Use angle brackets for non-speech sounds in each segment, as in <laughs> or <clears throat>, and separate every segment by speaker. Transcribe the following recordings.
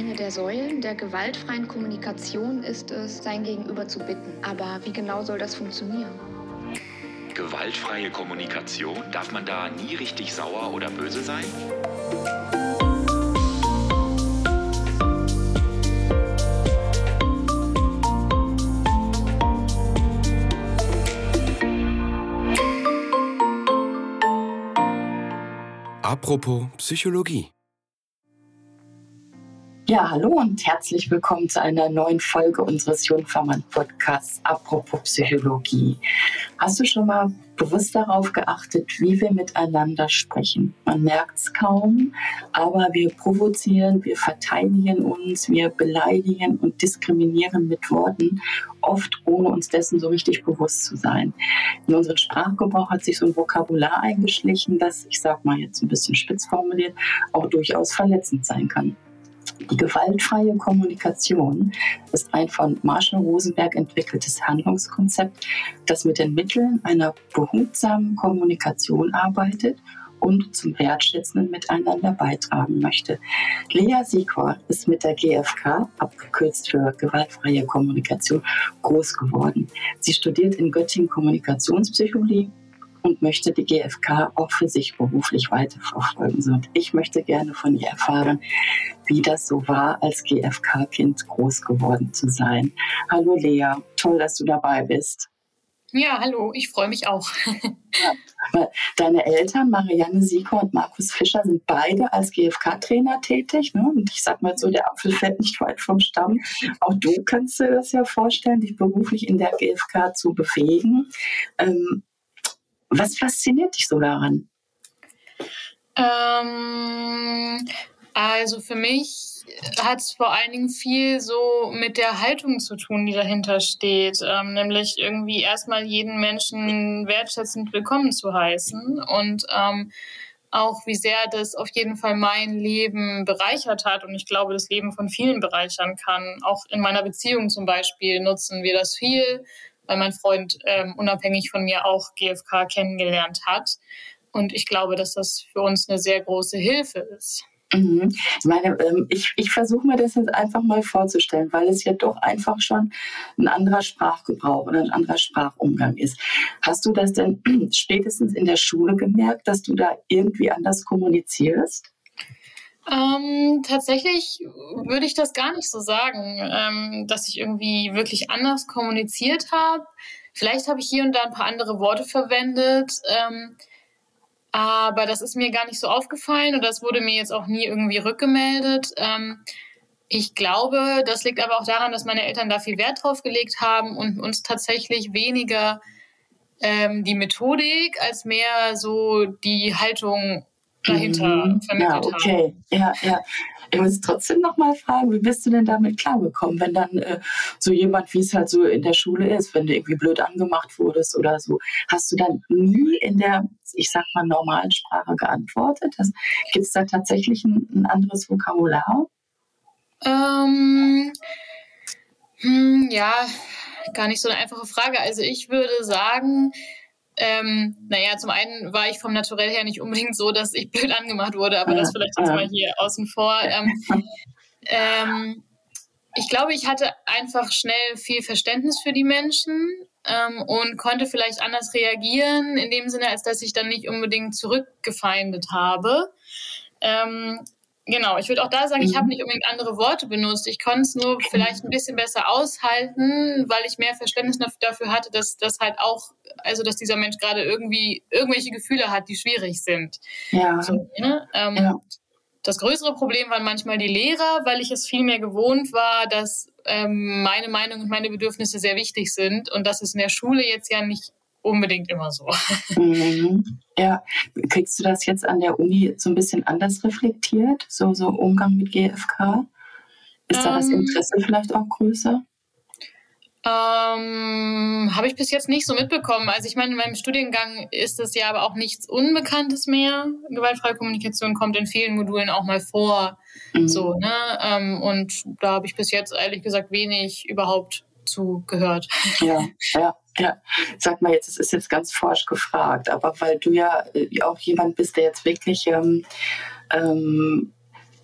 Speaker 1: Eine der Säulen der gewaltfreien Kommunikation ist es, sein Gegenüber zu bitten. Aber wie genau soll das funktionieren?
Speaker 2: Gewaltfreie Kommunikation? Darf man da nie richtig sauer oder böse sein?
Speaker 3: Apropos Psychologie.
Speaker 4: Ja, hallo und herzlich willkommen zu einer neuen Folge unseres Jungfermann Podcasts Apropos Psychologie. Hast du schon mal bewusst darauf geachtet, wie wir miteinander sprechen? Man merkt es kaum, aber wir provozieren, wir verteidigen uns, wir beleidigen und diskriminieren mit Worten, oft ohne uns dessen so richtig bewusst zu sein. In unserem Sprachgebrauch hat sich so ein Vokabular eingeschlichen, das, ich sag mal jetzt ein bisschen spitz formuliert, auch durchaus verletzend sein kann. Die gewaltfreie Kommunikation ist ein von Marshall Rosenberg entwickeltes Handlungskonzept, das mit den Mitteln einer behutsamen Kommunikation arbeitet und zum wertschätzenden Miteinander beitragen möchte. Lea Sikor ist mit der GfK, abgekürzt für gewaltfreie Kommunikation, groß geworden. Sie studiert in Göttingen Kommunikationspsychologie und möchte die GfK auch für sich beruflich weiterverfolgen. So, und ich möchte gerne von ihr erfahren, wie das so war, als GfK-Kind groß geworden zu sein. Hallo Lea, toll, dass du dabei bist.
Speaker 5: Ja, hallo, ich freue mich auch. <laughs>
Speaker 4: Deine Eltern, Marianne Sieker und Markus Fischer, sind beide als GfK-Trainer tätig. Ne? Und ich sag mal so, der Apfel fällt nicht weit vom Stamm. Auch du kannst dir das ja vorstellen, dich beruflich in der GfK zu bewegen. Ähm, was fasziniert dich so daran?
Speaker 5: Ähm, also für mich hat es vor allen Dingen viel so mit der Haltung zu tun, die dahinter steht. Ähm, nämlich irgendwie erstmal jeden Menschen wertschätzend willkommen zu heißen und ähm, auch wie sehr das auf jeden Fall mein Leben bereichert hat und ich glaube, das Leben von vielen bereichern kann. Auch in meiner Beziehung zum Beispiel nutzen wir das viel weil mein Freund ähm, unabhängig von mir auch GFK kennengelernt hat. Und ich glaube, dass das für uns eine sehr große Hilfe ist.
Speaker 4: Mhm. Ich meine, ähm, ich, ich versuche mir das jetzt einfach mal vorzustellen, weil es ja doch einfach schon ein anderer Sprachgebrauch oder ein anderer Sprachumgang ist. Hast du das denn <clears throat> spätestens in der Schule gemerkt, dass du da irgendwie anders kommunizierst?
Speaker 5: Ähm, tatsächlich würde ich das gar nicht so sagen, ähm, dass ich irgendwie wirklich anders kommuniziert habe. Vielleicht habe ich hier und da ein paar andere Worte verwendet, ähm, aber das ist mir gar nicht so aufgefallen und das wurde mir jetzt auch nie irgendwie rückgemeldet. Ähm, ich glaube, das liegt aber auch daran, dass meine Eltern da viel Wert drauf gelegt haben und uns tatsächlich weniger ähm, die Methodik als mehr so die Haltung dahinter mhm. vermittelt
Speaker 4: ja, okay.
Speaker 5: haben.
Speaker 4: Ja, ja. Ich muss trotzdem noch mal fragen, wie bist du denn damit klargekommen, wenn dann äh, so jemand, wie es halt so in der Schule ist, wenn du irgendwie blöd angemacht wurdest oder so, hast du dann nie in der, ich sag mal, normalen Sprache geantwortet? Gibt es da tatsächlich ein, ein anderes Vokabular?
Speaker 5: Ähm, hm, ja, gar nicht so eine einfache Frage. Also ich würde sagen, ähm, naja, zum einen war ich vom Naturell her nicht unbedingt so, dass ich <laughs> blöd angemacht wurde, aber das vielleicht jetzt mal hier außen vor. Ähm, ähm, ich glaube, ich hatte einfach schnell viel Verständnis für die Menschen ähm, und konnte vielleicht anders reagieren, in dem Sinne, als dass ich dann nicht unbedingt zurückgefeindet habe. Ähm, Genau, ich würde auch da sagen, ich habe mhm. nicht unbedingt andere Worte benutzt. Ich konnte es nur vielleicht ein bisschen besser aushalten, weil ich mehr Verständnis dafür hatte, dass das halt auch, also dass dieser Mensch gerade irgendwie irgendwelche Gefühle hat, die schwierig sind.
Speaker 4: Ja.
Speaker 5: So, ne? ähm, ja. Das größere Problem waren manchmal die Lehrer, weil ich es viel mehr gewohnt war, dass ähm, meine Meinung und meine Bedürfnisse sehr wichtig sind und das ist in der Schule jetzt ja nicht unbedingt immer so.
Speaker 4: Mhm. Ja, kriegst du das jetzt an der Uni so ein bisschen anders reflektiert, so, so Umgang mit GFK? Ist da das ähm. Interesse vielleicht auch größer?
Speaker 5: Ähm, Habe ich bis jetzt nicht so mitbekommen. Also ich meine, in meinem Studiengang ist es ja aber auch nichts Unbekanntes mehr. Gewaltfreie Kommunikation kommt in vielen Modulen auch mal vor. Mhm. So, ne? Ähm, und da habe ich bis jetzt ehrlich gesagt wenig überhaupt zu gehört.
Speaker 4: Ja, ja. Ja, sag mal jetzt, es ist jetzt ganz forsch gefragt, aber weil du ja äh, auch jemand bist, der jetzt wirklich ähm, ähm,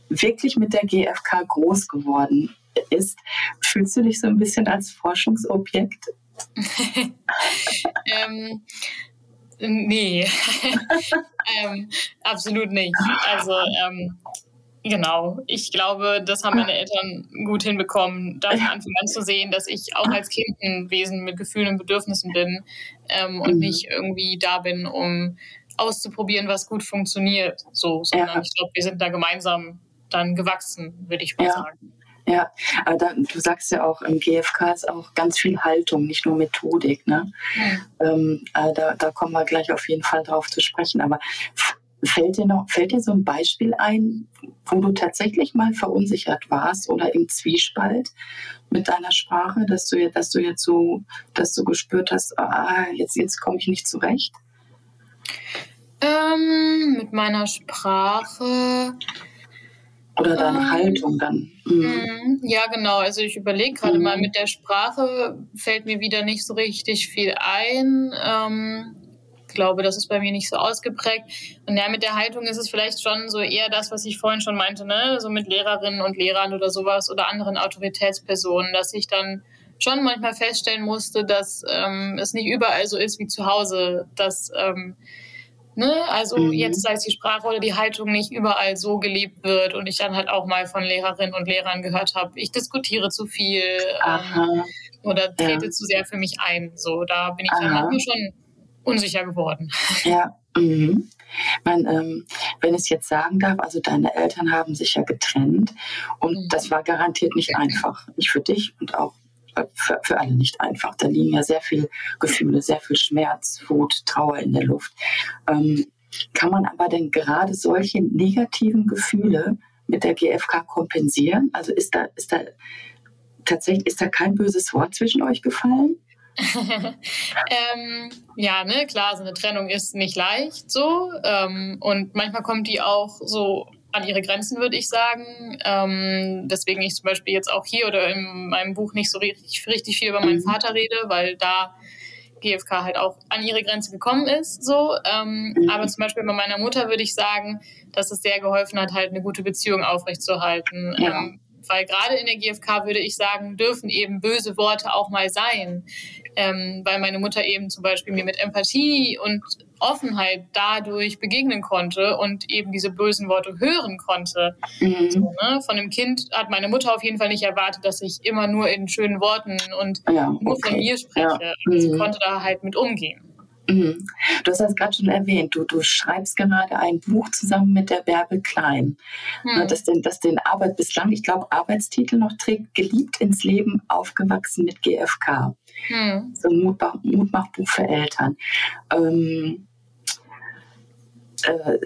Speaker 4: wirklich mit der GfK groß geworden ist, fühlst du dich so ein bisschen als Forschungsobjekt? <laughs>
Speaker 5: ähm, nee, <laughs> ähm, absolut nicht. Also ähm, Genau, ich glaube, das haben meine Eltern gut hinbekommen, da von Anfang an zu sehen, dass ich auch als Kind ein Wesen mit Gefühlen und Bedürfnissen bin ähm, und mhm. nicht irgendwie da bin, um auszuprobieren, was gut funktioniert, so, sondern ja. ich glaube, wir sind da gemeinsam dann gewachsen, würde ich mal
Speaker 4: ja.
Speaker 5: sagen.
Speaker 4: Ja, aber da, du sagst ja auch, im GFK ist auch ganz viel Haltung, nicht nur Methodik. Ne? Mhm. Ähm, äh, da, da kommen wir gleich auf jeden Fall drauf zu sprechen. Aber Fällt dir noch, fällt dir so ein Beispiel ein, wo du tatsächlich mal verunsichert warst oder im Zwiespalt mit deiner Sprache, dass du, dass du jetzt so, dass du gespürt hast, ah, jetzt, jetzt komme ich nicht zurecht?
Speaker 5: Ähm, mit meiner Sprache.
Speaker 4: Oder deine ähm, Haltung dann.
Speaker 5: Mhm. mhm. Ja, genau. Also ich überlege gerade mhm. mal, mit der Sprache fällt mir wieder nicht so richtig viel ein. Ähm, glaube, das ist bei mir nicht so ausgeprägt. Und ja, mit der Haltung ist es vielleicht schon so eher das, was ich vorhin schon meinte, ne? so mit Lehrerinnen und Lehrern oder sowas oder anderen Autoritätspersonen, dass ich dann schon manchmal feststellen musste, dass ähm, es nicht überall so ist wie zu Hause, dass ähm, Ne? Also mhm. jetzt sei es die Sprache oder die Haltung nicht überall so gelebt wird und ich dann halt auch mal von Lehrerinnen und Lehrern gehört habe, ich diskutiere zu viel ähm, oder trete ja. zu sehr für mich ein. So, da bin ich Aha. dann manchmal schon unsicher geworden.
Speaker 4: Ja. <laughs> Mhm. Man, ähm, wenn ich es jetzt sagen darf, also deine Eltern haben sich ja getrennt und mhm. das war garantiert nicht einfach. Nicht für dich und auch für, für alle nicht einfach. Da liegen ja sehr viele Gefühle, sehr viel Schmerz, Wut, Trauer in der Luft. Ähm, kann man aber denn gerade solche negativen Gefühle mit der GfK kompensieren? Also ist da, ist da tatsächlich, ist da kein böses Wort zwischen euch gefallen? <laughs>
Speaker 5: ähm, ja, ne, klar, so eine Trennung ist nicht leicht so. Ähm, und manchmal kommt die auch so an ihre Grenzen, würde ich sagen. Ähm, deswegen ich zum Beispiel jetzt auch hier oder in meinem Buch nicht so richtig, richtig viel über meinen mhm. Vater rede, weil da GfK halt auch an ihre Grenze gekommen ist. So. Ähm, mhm. Aber zum Beispiel bei meiner Mutter würde ich sagen, dass es sehr geholfen hat, halt eine gute Beziehung aufrechtzuerhalten. Ja. Ähm, weil gerade in der GfK würde ich sagen, dürfen eben böse Worte auch mal sein. Ähm, weil meine Mutter eben zum Beispiel mir mit Empathie und Offenheit dadurch begegnen konnte und eben diese bösen Worte hören konnte. Mhm. So, ne? Von dem Kind hat meine Mutter auf jeden Fall nicht erwartet, dass ich immer nur in schönen Worten und ja, okay. nur von mir spreche. Ja. Mhm. Sie konnte da halt mit umgehen.
Speaker 4: Mhm. Du hast das gerade schon erwähnt. Du, du schreibst gerade ein Buch zusammen mit der Bärbel Klein, hm. das, den, das den Arbeit bislang, ich glaube, Arbeitstitel noch trägt, Geliebt ins Leben, aufgewachsen mit GfK. Hm. So ein Mutmach, Mutmachbuch für Eltern. Ähm, äh,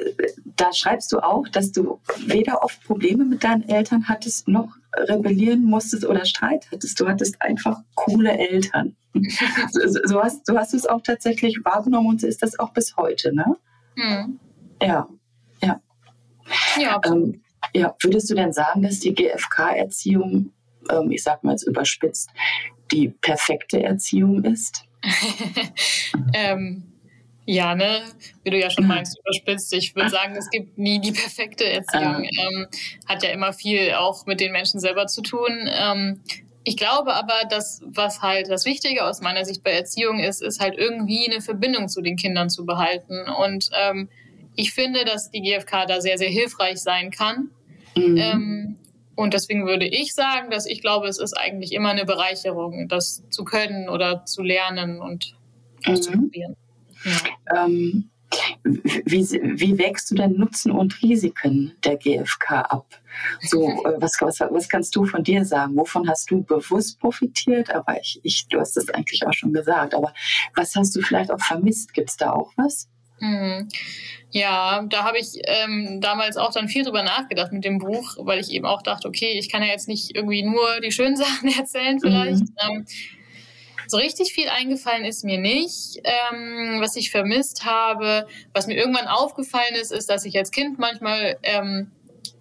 Speaker 4: da schreibst du auch, dass du weder oft Probleme mit deinen Eltern hattest, noch rebellieren musstest oder Streit hattest. Du hattest einfach coole Eltern. <laughs> so, so, hast, so hast du es auch tatsächlich wahrgenommen und ist das auch bis heute, ne? Mhm. Ja, ja. Ja, ähm, ja, würdest du denn sagen, dass die GfK-Erziehung, ähm, ich sag mal jetzt überspitzt, die perfekte Erziehung ist? <laughs>
Speaker 5: ähm, ja, ne, wie du ja schon meinst, überspitzt. Ich würde sagen, es gibt nie die perfekte Erziehung. Ähm, hat ja immer viel auch mit den Menschen selber zu tun. Ähm, ich glaube aber, dass was halt das Wichtige aus meiner Sicht bei Erziehung ist, ist halt irgendwie eine Verbindung zu den Kindern zu behalten. Und ähm, ich finde, dass die GfK da sehr, sehr hilfreich sein kann. Mhm. Ähm, und deswegen würde ich sagen, dass ich glaube, es ist eigentlich immer eine Bereicherung, das zu können oder zu lernen und mhm.
Speaker 4: Ja. Ähm, wie, wie wägst du denn Nutzen und Risiken der GfK ab? So, <laughs> äh, was, was, was kannst du von dir sagen? Wovon hast du bewusst profitiert? Aber ich, ich, du hast es eigentlich auch schon gesagt. Aber was hast du vielleicht auch vermisst? Gibt es da auch was?
Speaker 5: Mhm. Ja, da habe ich ähm, damals auch dann viel drüber nachgedacht mit dem Buch, weil ich eben auch dachte, okay, ich kann ja jetzt nicht irgendwie nur die schönen <laughs> Sachen erzählen vielleicht. Mhm. Ähm, so richtig viel eingefallen ist mir nicht. Ähm, was ich vermisst habe, was mir irgendwann aufgefallen ist, ist, dass ich als Kind manchmal ähm,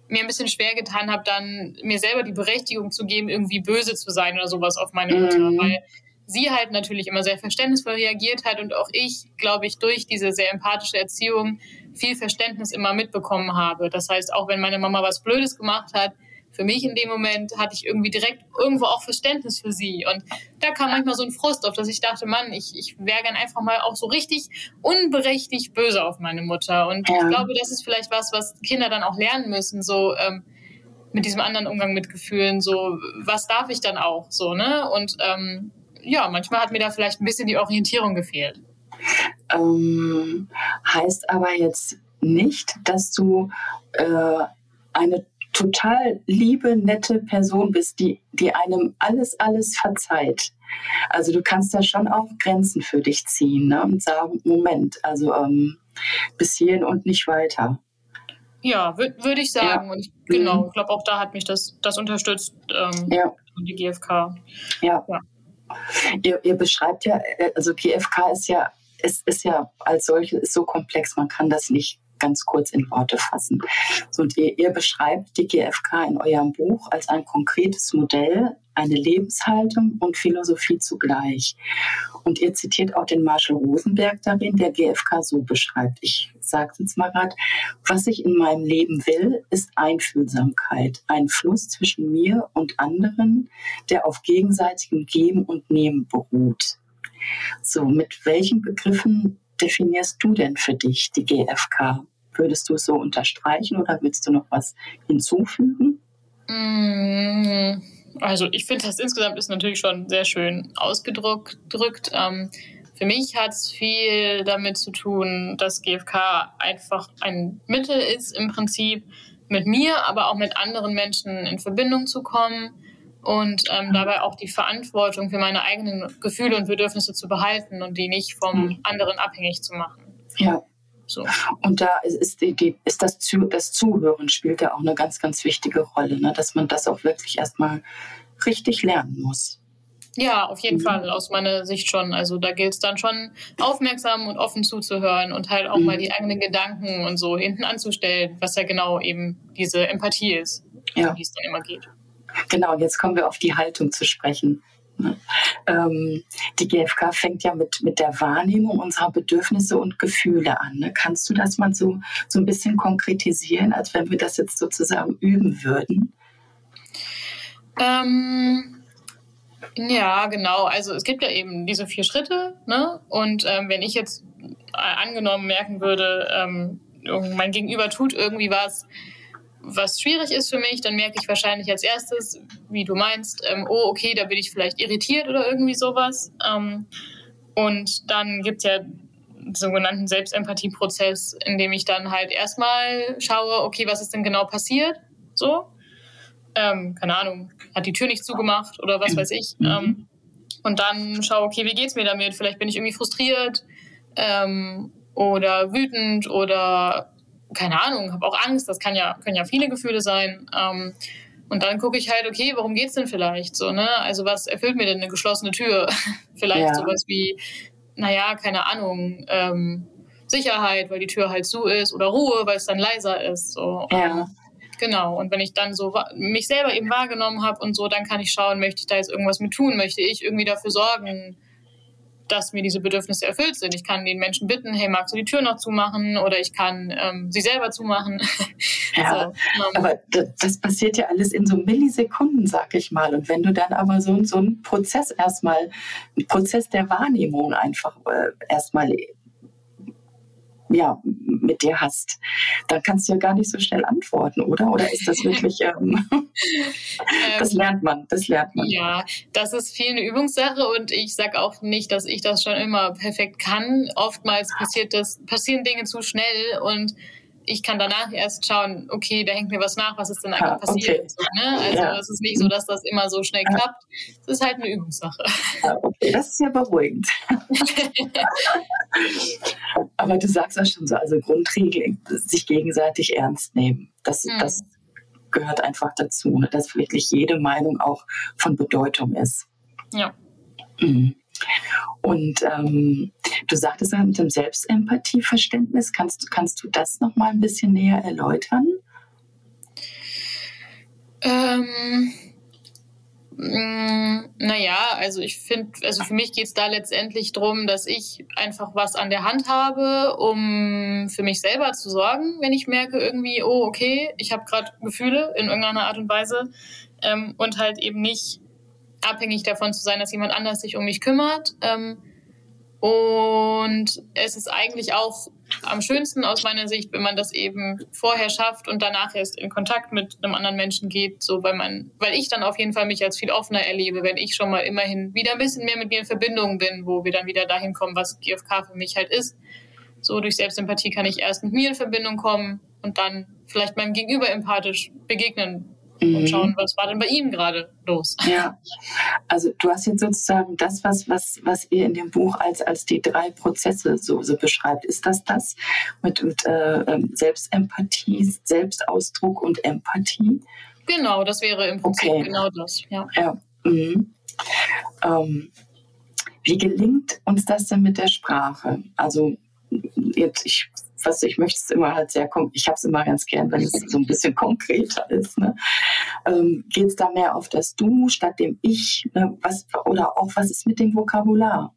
Speaker 5: mir ein bisschen schwer getan habe, dann mir selber die Berechtigung zu geben, irgendwie böse zu sein oder sowas auf meine Mutter, mhm. weil sie halt natürlich immer sehr verständnisvoll reagiert hat und auch ich, glaube ich, durch diese sehr empathische Erziehung viel Verständnis immer mitbekommen habe. Das heißt, auch wenn meine Mama was Blödes gemacht hat, für mich in dem Moment hatte ich irgendwie direkt irgendwo auch Verständnis für sie. Und da kam manchmal so ein Frust auf, dass ich dachte, Mann, ich, ich wäre gern einfach mal auch so richtig unberechtigt böse auf meine Mutter. Und ja. ich glaube, das ist vielleicht was, was Kinder dann auch lernen müssen, so ähm, mit diesem anderen Umgang mit Gefühlen, so was darf ich dann auch, so, ne? Und ähm, ja, manchmal hat mir da vielleicht ein bisschen die Orientierung gefehlt.
Speaker 4: Ähm, heißt aber jetzt nicht, dass du äh, eine total liebe, nette Person bist, die, die einem alles, alles verzeiht. Also du kannst da schon auch Grenzen für dich ziehen ne? und sagen, Moment, also ähm, bis hierhin und nicht weiter.
Speaker 5: Ja, würde ich sagen. Ja. Und ich, genau, mhm. ich glaube, auch da hat mich das, das unterstützt, ähm, ja. die GfK.
Speaker 4: Ja. ja. Ihr, ihr, beschreibt ja, äh, also GfK ist ja, ist, ist ja als solches so komplex, man kann das nicht ganz kurz in Worte fassen. So, ihr, ihr beschreibt die GfK in eurem Buch als ein konkretes Modell, eine Lebenshaltung und Philosophie zugleich. Und ihr zitiert auch den Marshall Rosenberg darin, der GfK so beschreibt. Ich sage es mal gerade. Was ich in meinem Leben will, ist Einfühlsamkeit, ein Fluss zwischen mir und anderen, der auf gegenseitigem Geben und Nehmen beruht. So, mit welchen Begriffen definierst du denn für dich die GfK? Würdest du es so unterstreichen oder willst du noch was hinzufügen?
Speaker 5: Mm, also ich finde, das insgesamt ist natürlich schon sehr schön ausgedrückt. Ähm, für mich hat es viel damit zu tun, dass GfK einfach ein Mittel ist, im Prinzip mit mir, aber auch mit anderen Menschen in Verbindung zu kommen und ähm, dabei auch die Verantwortung für meine eigenen Gefühle und Bedürfnisse zu behalten und die nicht vom mhm. anderen abhängig zu machen.
Speaker 4: Ja. So. Und da ist, die, die, ist das, zu, das Zuhören spielt ja auch eine ganz, ganz wichtige Rolle, ne? dass man das auch wirklich erstmal richtig lernen muss.
Speaker 5: Ja, auf jeden mhm. Fall, aus meiner Sicht schon. Also da gilt es dann schon, aufmerksam und offen zuzuhören und halt auch mhm. mal die eigenen Gedanken und so hinten anzustellen, was ja genau eben diese Empathie ist, ja. wie es dann immer geht.
Speaker 4: Genau, jetzt kommen wir auf die Haltung zu sprechen. Ähm, die GfK fängt ja mit, mit der Wahrnehmung unserer Bedürfnisse und Gefühle an. Ne? Kannst du das mal so, so ein bisschen konkretisieren, als wenn wir das jetzt sozusagen üben würden?
Speaker 5: Ähm, ja, genau. Also es gibt ja eben diese vier Schritte. Ne? Und ähm, wenn ich jetzt äh, angenommen merken würde, ähm, mein Gegenüber tut irgendwie was, was schwierig ist für mich, dann merke ich wahrscheinlich als erstes, wie du meinst, ähm, oh, okay, da bin ich vielleicht irritiert oder irgendwie sowas. Ähm, und dann gibt es ja den sogenannten Selbstempathieprozess, in dem ich dann halt erstmal schaue, okay, was ist denn genau passiert? So. Ähm, keine Ahnung, hat die Tür nicht zugemacht oder was weiß ich. Mhm. Ähm, und dann schaue, okay, wie geht's mir damit? Vielleicht bin ich irgendwie frustriert ähm, oder wütend oder keine Ahnung, habe auch Angst, das kann ja, können ja viele Gefühle sein. Ähm, und dann gucke ich halt, okay, warum geht's denn vielleicht so, ne? Also was erfüllt mir denn eine geschlossene Tür? <laughs> vielleicht ja. sowas wie, naja, keine Ahnung, ähm, Sicherheit, weil die Tür halt zu ist oder Ruhe, weil es dann leiser ist. So. Ja. Genau. Und wenn ich dann so mich selber eben wahrgenommen habe und so, dann kann ich schauen, möchte ich da jetzt irgendwas mit tun? Möchte ich irgendwie dafür sorgen, dass mir diese Bedürfnisse erfüllt sind. Ich kann den Menschen bitten, hey, magst du die Tür noch zumachen? Oder ich kann ähm, sie selber zumachen. <laughs>
Speaker 4: Ja, so, ähm, aber das passiert ja alles in so Millisekunden, sag ich mal. Und wenn du dann aber so, so einen Prozess erstmal, einen Prozess der Wahrnehmung einfach äh, erstmal ja, mit dir hast, dann kannst du ja gar nicht so schnell antworten, oder? Oder ist das wirklich, <laughs> ähm, <laughs> das lernt man, das lernt man.
Speaker 5: Ja, das ist viel eine Übungssache und ich sage auch nicht, dass ich das schon immer perfekt kann. Oftmals passiert das, passieren Dinge zu schnell und ich kann danach erst schauen, okay, da hängt mir was nach, was ist denn eigentlich ah, passiert. Okay. So, ne? Also ja. es ist nicht so, dass das immer so schnell klappt. Es ist halt eine Übungssache.
Speaker 4: Ah, okay. Das ist ja beruhigend. <laughs> Aber du sagst ja schon so, also Grundregel, sich gegenseitig ernst nehmen. Das, hm. das gehört einfach dazu, ne? dass wirklich jede Meinung auch von Bedeutung ist.
Speaker 5: Ja. Mhm.
Speaker 4: Und ähm, du sagtest ja mit dem Selbstempathieverständnis, kannst, kannst du das noch mal ein bisschen näher erläutern?
Speaker 5: Ähm, Mm, naja, also ich finde, also für mich geht es da letztendlich darum, dass ich einfach was an der Hand habe, um für mich selber zu sorgen, wenn ich merke irgendwie, oh, okay, ich habe gerade Gefühle in irgendeiner Art und Weise ähm, und halt eben nicht abhängig davon zu sein, dass jemand anders sich um mich kümmert. Ähm, und es ist eigentlich auch am schönsten aus meiner Sicht, wenn man das eben vorher schafft und danach erst in Kontakt mit einem anderen Menschen geht, so weil man, weil ich dann auf jeden Fall mich als viel offener erlebe, wenn ich schon mal immerhin wieder ein bisschen mehr mit mir in Verbindung bin, wo wir dann wieder dahin kommen, was GFK für mich halt ist. So durch Selbstempathie kann ich erst mit mir in Verbindung kommen und dann vielleicht meinem Gegenüber empathisch begegnen mhm. und schauen, was war denn bei ihm gerade los.
Speaker 4: Ja, also du hast jetzt sozusagen das, was, was, was ihr in dem Buch als, als die drei Prozesse so, so beschreibt. Ist das das mit, mit äh, ähm, Selbstempathie, Selbstausdruck und Empathie?
Speaker 5: Genau, das wäre im Prinzip okay. genau das. Ja.
Speaker 4: ja. Mhm. Ähm, wie gelingt uns das denn mit der Sprache? Also jetzt, ich was ich möchte es immer halt sehr, ich habe es immer ganz gern, wenn es so ein bisschen konkreter ist. Ne? Ähm, Geht es da mehr auf das Du statt dem Ich? Ne? Was, oder auch was ist mit dem Vokabular?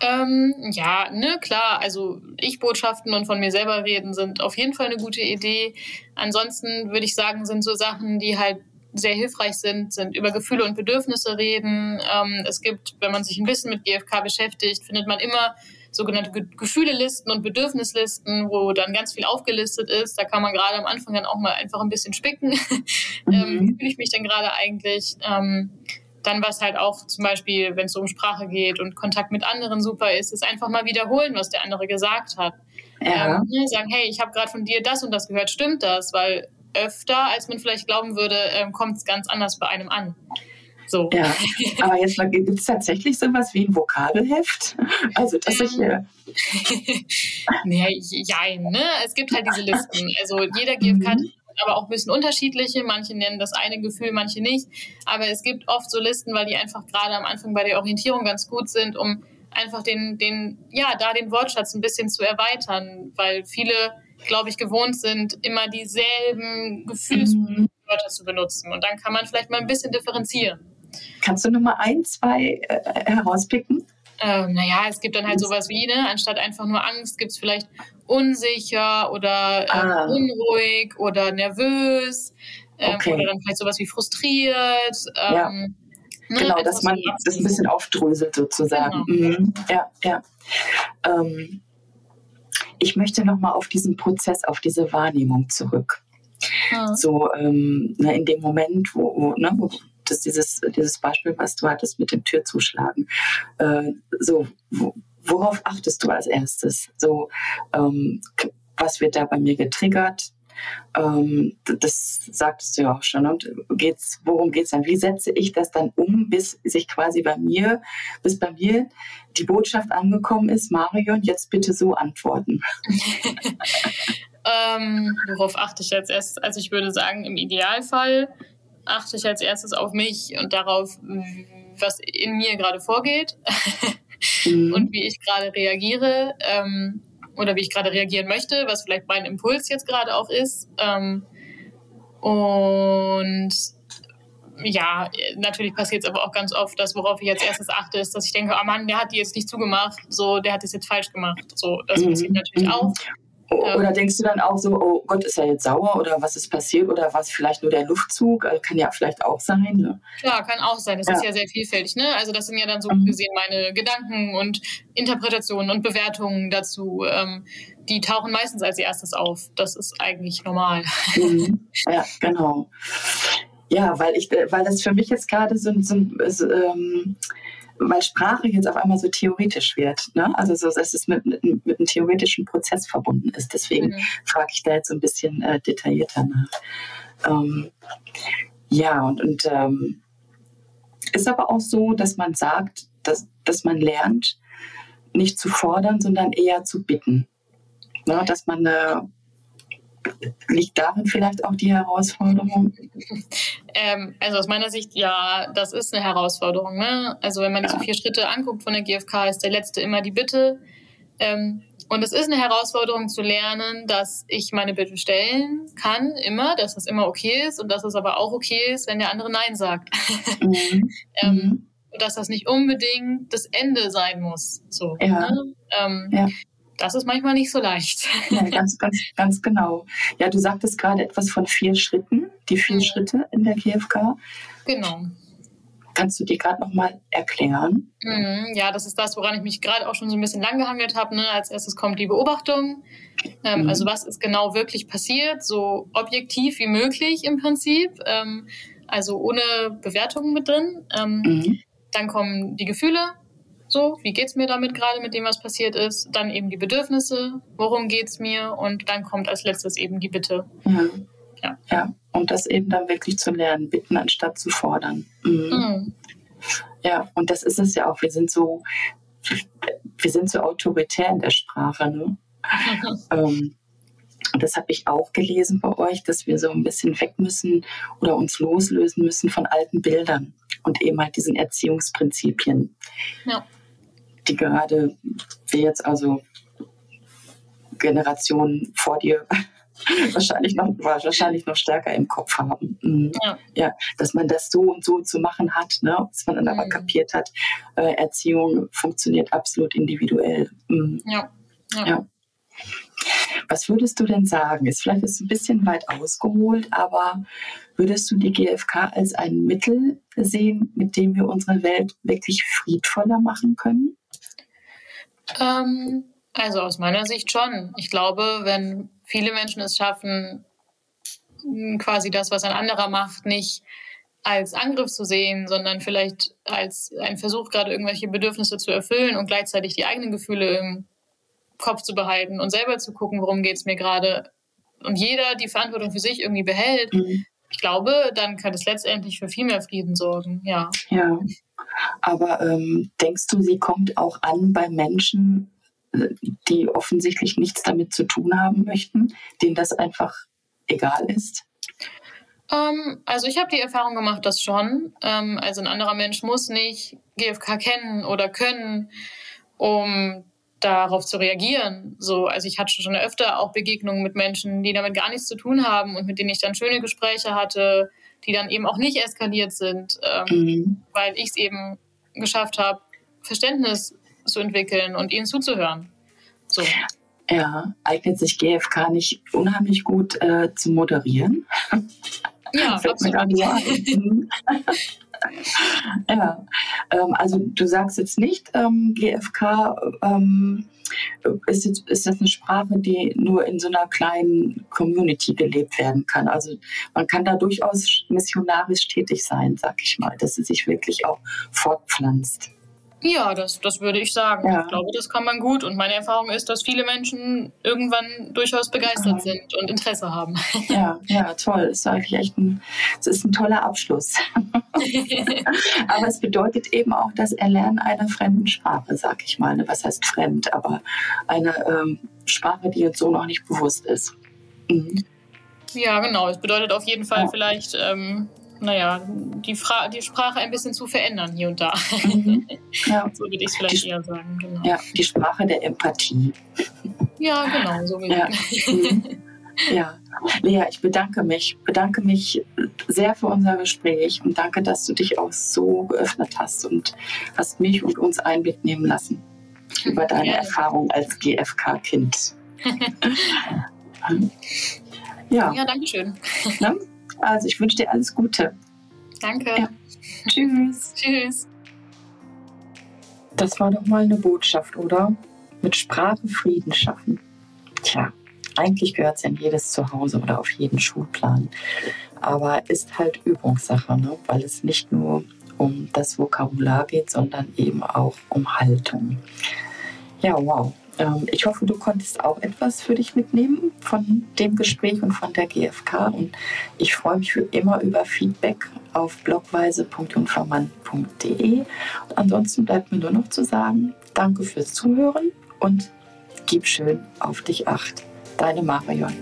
Speaker 5: Ähm, ja, ne, klar. Also Ich-Botschaften und von mir selber reden sind auf jeden Fall eine gute Idee. Ansonsten würde ich sagen, sind so Sachen, die halt sehr hilfreich sind, sind über Gefühle und Bedürfnisse reden. Ähm, es gibt, wenn man sich ein bisschen mit GFK beschäftigt, findet man immer sogenannte Ge Gefühlelisten und Bedürfnislisten, wo dann ganz viel aufgelistet ist. Da kann man gerade am Anfang dann auch mal einfach ein bisschen spicken. <laughs> ähm, mhm. wie fühle ich mich denn gerade eigentlich? Ähm, dann was halt auch zum Beispiel, wenn es so um Sprache geht und Kontakt mit anderen super ist, ist einfach mal wiederholen, was der andere gesagt hat. Ja. Ähm, ne, sagen, hey, ich habe gerade von dir das und das gehört, stimmt das? Weil öfter, als man vielleicht glauben würde, ähm, kommt es ganz anders bei einem an. So.
Speaker 4: Ja, aber jetzt gibt es tatsächlich sowas wie ein Vokabelheft? Also, dass ich. Äh <laughs>
Speaker 5: nee, jein, ne? Es gibt halt diese Listen. Also, jeder <laughs> GFK mhm. aber auch ein bisschen unterschiedliche. Manche nennen das eine Gefühl, manche nicht. Aber es gibt oft so Listen, weil die einfach gerade am Anfang bei der Orientierung ganz gut sind, um einfach den, den, ja, da den Wortschatz ein bisschen zu erweitern, weil viele, glaube ich, gewohnt sind, immer dieselben Gefühlswörter mhm. zu benutzen. Und dann kann man vielleicht mal ein bisschen differenzieren.
Speaker 4: Kannst du nur mal ein, zwei äh, herauspicken?
Speaker 5: Ähm, naja, es gibt dann halt sowas wie, ne, anstatt einfach nur Angst, gibt es vielleicht unsicher oder ähm, ah. unruhig oder nervös ähm, okay. oder dann vielleicht sowas wie frustriert.
Speaker 4: ja. Ähm, ne, genau, dass man das ein bisschen aufdröselt sozusagen. Genau. Mhm. Ja, ja. Ähm, ich möchte nochmal auf diesen Prozess, auf diese Wahrnehmung zurück. Mhm. So ähm, ne, in dem Moment, wo, wo, ne, wo das dieses, dieses Beispiel, was du hattest mit dem Türzuschlagen. Äh, so, worauf achtest du als erstes? So, ähm, was wird da bei mir getriggert? Ähm, das sagtest du ja auch schon. Und geht's, worum geht es dann? Wie setze ich das dann um, bis sich quasi bei mir, bis bei mir die Botschaft angekommen ist, Marion, jetzt bitte so antworten? <laughs> <laughs>
Speaker 5: ähm, worauf achte ich als erstes? Also ich würde sagen, im Idealfall achte ich als erstes auf mich und darauf, was in mir gerade vorgeht <laughs> mhm. und wie ich gerade reagiere ähm, oder wie ich gerade reagieren möchte, was vielleicht mein Impuls jetzt gerade auch ist. Ähm, und ja, natürlich passiert es aber auch ganz oft, dass worauf ich als erstes achte, ist, dass ich denke, oh Mann, der hat die jetzt nicht zugemacht, so, der hat das jetzt falsch gemacht. So, das mhm. passiert natürlich mhm.
Speaker 4: Oder denkst du dann auch so, oh Gott, ist er jetzt sauer oder was ist passiert oder was vielleicht nur der Luftzug? Also kann ja vielleicht auch sein. Ne?
Speaker 5: Klar, kann auch sein. Das ja. ist ja sehr vielfältig. Ne? Also das sind ja dann so mhm. gesehen meine Gedanken und Interpretationen und Bewertungen dazu. Ähm, die tauchen meistens als erstes auf. Das ist eigentlich normal.
Speaker 4: Mhm. <laughs> Ja, genau. Ja, weil ich, weil das für mich jetzt gerade so, so, so ähm, weil Sprache jetzt auf einmal so theoretisch wird. Ne? Also so, dass es mit, mit, mit einem theoretischen Prozess verbunden ist. Deswegen mhm. frage ich da jetzt so ein bisschen äh, detaillierter nach. Ähm, ja, und, und ähm, ist aber auch so, dass man sagt, dass, dass man lernt, nicht zu fordern, sondern eher zu bitten. Ne? Dass man äh, liegt darin vielleicht auch die Herausforderung?
Speaker 5: Ähm, also aus meiner Sicht, ja, das ist eine Herausforderung. Ne? Also wenn man diese vier Schritte anguckt von der GfK, ist der letzte immer die Bitte. Ähm, und es ist eine Herausforderung zu lernen, dass ich meine Bitte stellen kann, immer, dass das immer okay ist und dass es aber auch okay ist, wenn der andere Nein sagt. Mhm. <laughs> ähm, mhm. Dass das nicht unbedingt das Ende sein muss. So,
Speaker 4: ja. Ne?
Speaker 5: Ähm, ja. Das ist manchmal nicht so leicht.
Speaker 4: Ja, ganz, ganz, ganz genau. Ja, du sagtest gerade etwas von vier Schritten, die vier mhm. Schritte in der GfK.
Speaker 5: Genau.
Speaker 4: Kannst du dir gerade nochmal erklären?
Speaker 5: Mhm, ja, das ist das, woran ich mich gerade auch schon so ein bisschen langgehangelt habe. Ne? Als erstes kommt die Beobachtung. Ähm, mhm. Also was ist genau wirklich passiert, so objektiv wie möglich im Prinzip. Ähm, also ohne Bewertungen mit drin. Ähm, mhm. Dann kommen die Gefühle. So, wie geht es mir damit gerade mit dem, was passiert ist? Dann eben die Bedürfnisse, worum geht es mir? Und dann kommt als letztes eben die Bitte.
Speaker 4: Ja. Ja. ja, und das eben dann wirklich zu lernen, bitten anstatt zu fordern. Mhm. Mhm. Ja, und das ist es ja auch. Wir sind so, wir sind so autoritär in der Sprache. Ne? <laughs> ähm, und das habe ich auch gelesen bei euch, dass wir so ein bisschen weg müssen oder uns loslösen müssen von alten Bildern und eben halt diesen Erziehungsprinzipien,
Speaker 5: ja.
Speaker 4: Die gerade wir jetzt also Generationen vor dir <laughs> wahrscheinlich noch, wahrscheinlich noch stärker im Kopf haben. Mhm. Ja. ja. dass man das so und so zu machen hat, ne? dass man dann aber mhm. kapiert hat, äh, Erziehung funktioniert absolut individuell.
Speaker 5: Mhm. Ja. ja. ja.
Speaker 4: Was würdest du denn sagen? Ist vielleicht ist ein bisschen weit ausgeholt, aber würdest du die GfK als ein Mittel sehen, mit dem wir unsere Welt wirklich friedvoller machen können?
Speaker 5: Ähm, also aus meiner Sicht schon. Ich glaube, wenn viele Menschen es schaffen, quasi das, was ein anderer macht, nicht als Angriff zu sehen, sondern vielleicht als ein Versuch, gerade irgendwelche Bedürfnisse zu erfüllen und gleichzeitig die eigenen Gefühle im Kopf zu behalten und selber zu gucken, worum geht es mir gerade. Und jeder die Verantwortung für sich irgendwie behält. Mhm. Ich glaube, dann kann es letztendlich für viel mehr Frieden sorgen, ja.
Speaker 4: Ja, aber ähm, denkst du, sie kommt auch an bei Menschen, die offensichtlich nichts damit zu tun haben möchten, denen das einfach egal ist?
Speaker 5: Ähm, also ich habe die Erfahrung gemacht, dass schon. Ähm, also ein anderer Mensch muss nicht GFK kennen oder können, um darauf zu reagieren. So, also ich hatte schon öfter auch Begegnungen mit Menschen, die damit gar nichts zu tun haben und mit denen ich dann schöne Gespräche hatte, die dann eben auch nicht eskaliert sind, ähm, mhm. weil ich es eben geschafft habe, Verständnis zu entwickeln und ihnen zuzuhören. So.
Speaker 4: Ja, eignet sich GFK nicht unheimlich gut äh, zu moderieren?
Speaker 5: Ja, <laughs> absolut. <laughs> <laughs>
Speaker 4: ja, ähm, also du sagst jetzt nicht, ähm, GFK ähm, ist, jetzt, ist das eine Sprache, die nur in so einer kleinen Community gelebt werden kann. Also man kann da durchaus missionarisch tätig sein, sag ich mal, dass sie sich wirklich auch fortpflanzt.
Speaker 5: Ja, das, das würde ich sagen. Ja. Ich glaube, das kann man gut. Und meine Erfahrung ist, dass viele Menschen irgendwann durchaus begeistert mhm. sind und Interesse haben.
Speaker 4: Ja, ja, toll. Das ist eigentlich echt ein, das ist ein toller Abschluss. <laughs> aber es bedeutet eben auch das Erlernen einer fremden Sprache, sag ich mal. Ne? Was heißt fremd? Aber eine ähm, Sprache, die uns so noch nicht bewusst ist.
Speaker 5: Mhm. Ja, genau. Es bedeutet auf jeden Fall ja. vielleicht ähm, naja, die, Fra die Sprache ein bisschen zu verändern hier und da. Mhm. Ja. <laughs> so würde ich es vielleicht die, eher sagen. Genau.
Speaker 4: Ja, die Sprache der Empathie.
Speaker 5: Ja, genau, so
Speaker 4: ja. Mhm. <laughs> ja. Lea, ich bedanke mich, bedanke mich sehr für unser Gespräch und danke, dass du dich auch so geöffnet hast und hast mich und uns Einblick nehmen lassen über deine ja. Erfahrung als GFK-Kind. <laughs>
Speaker 5: ja. Ja, danke schön.
Speaker 4: Ne? Also ich wünsche dir alles Gute.
Speaker 5: Danke. Ja.
Speaker 4: Tschüss.
Speaker 5: Tschüss.
Speaker 4: Das war doch mal eine Botschaft, oder? Mit Sprache Frieden schaffen. Tja, eigentlich gehört es in jedes Zuhause oder auf jeden Schulplan. Aber ist halt Übungssache, ne? weil es nicht nur um das Vokabular geht, sondern eben auch um Haltung. Ja, wow. Ähm, ich hoffe, du konntest auch etwas für dich mitnehmen von dem Gespräch und von der GfK. Und ich freue mich für immer über Feedback auf blogweise.jungfermann.de. Und ansonsten bleibt mir nur noch zu sagen, danke fürs Zuhören und gib schön auf dich acht. Deine Marion.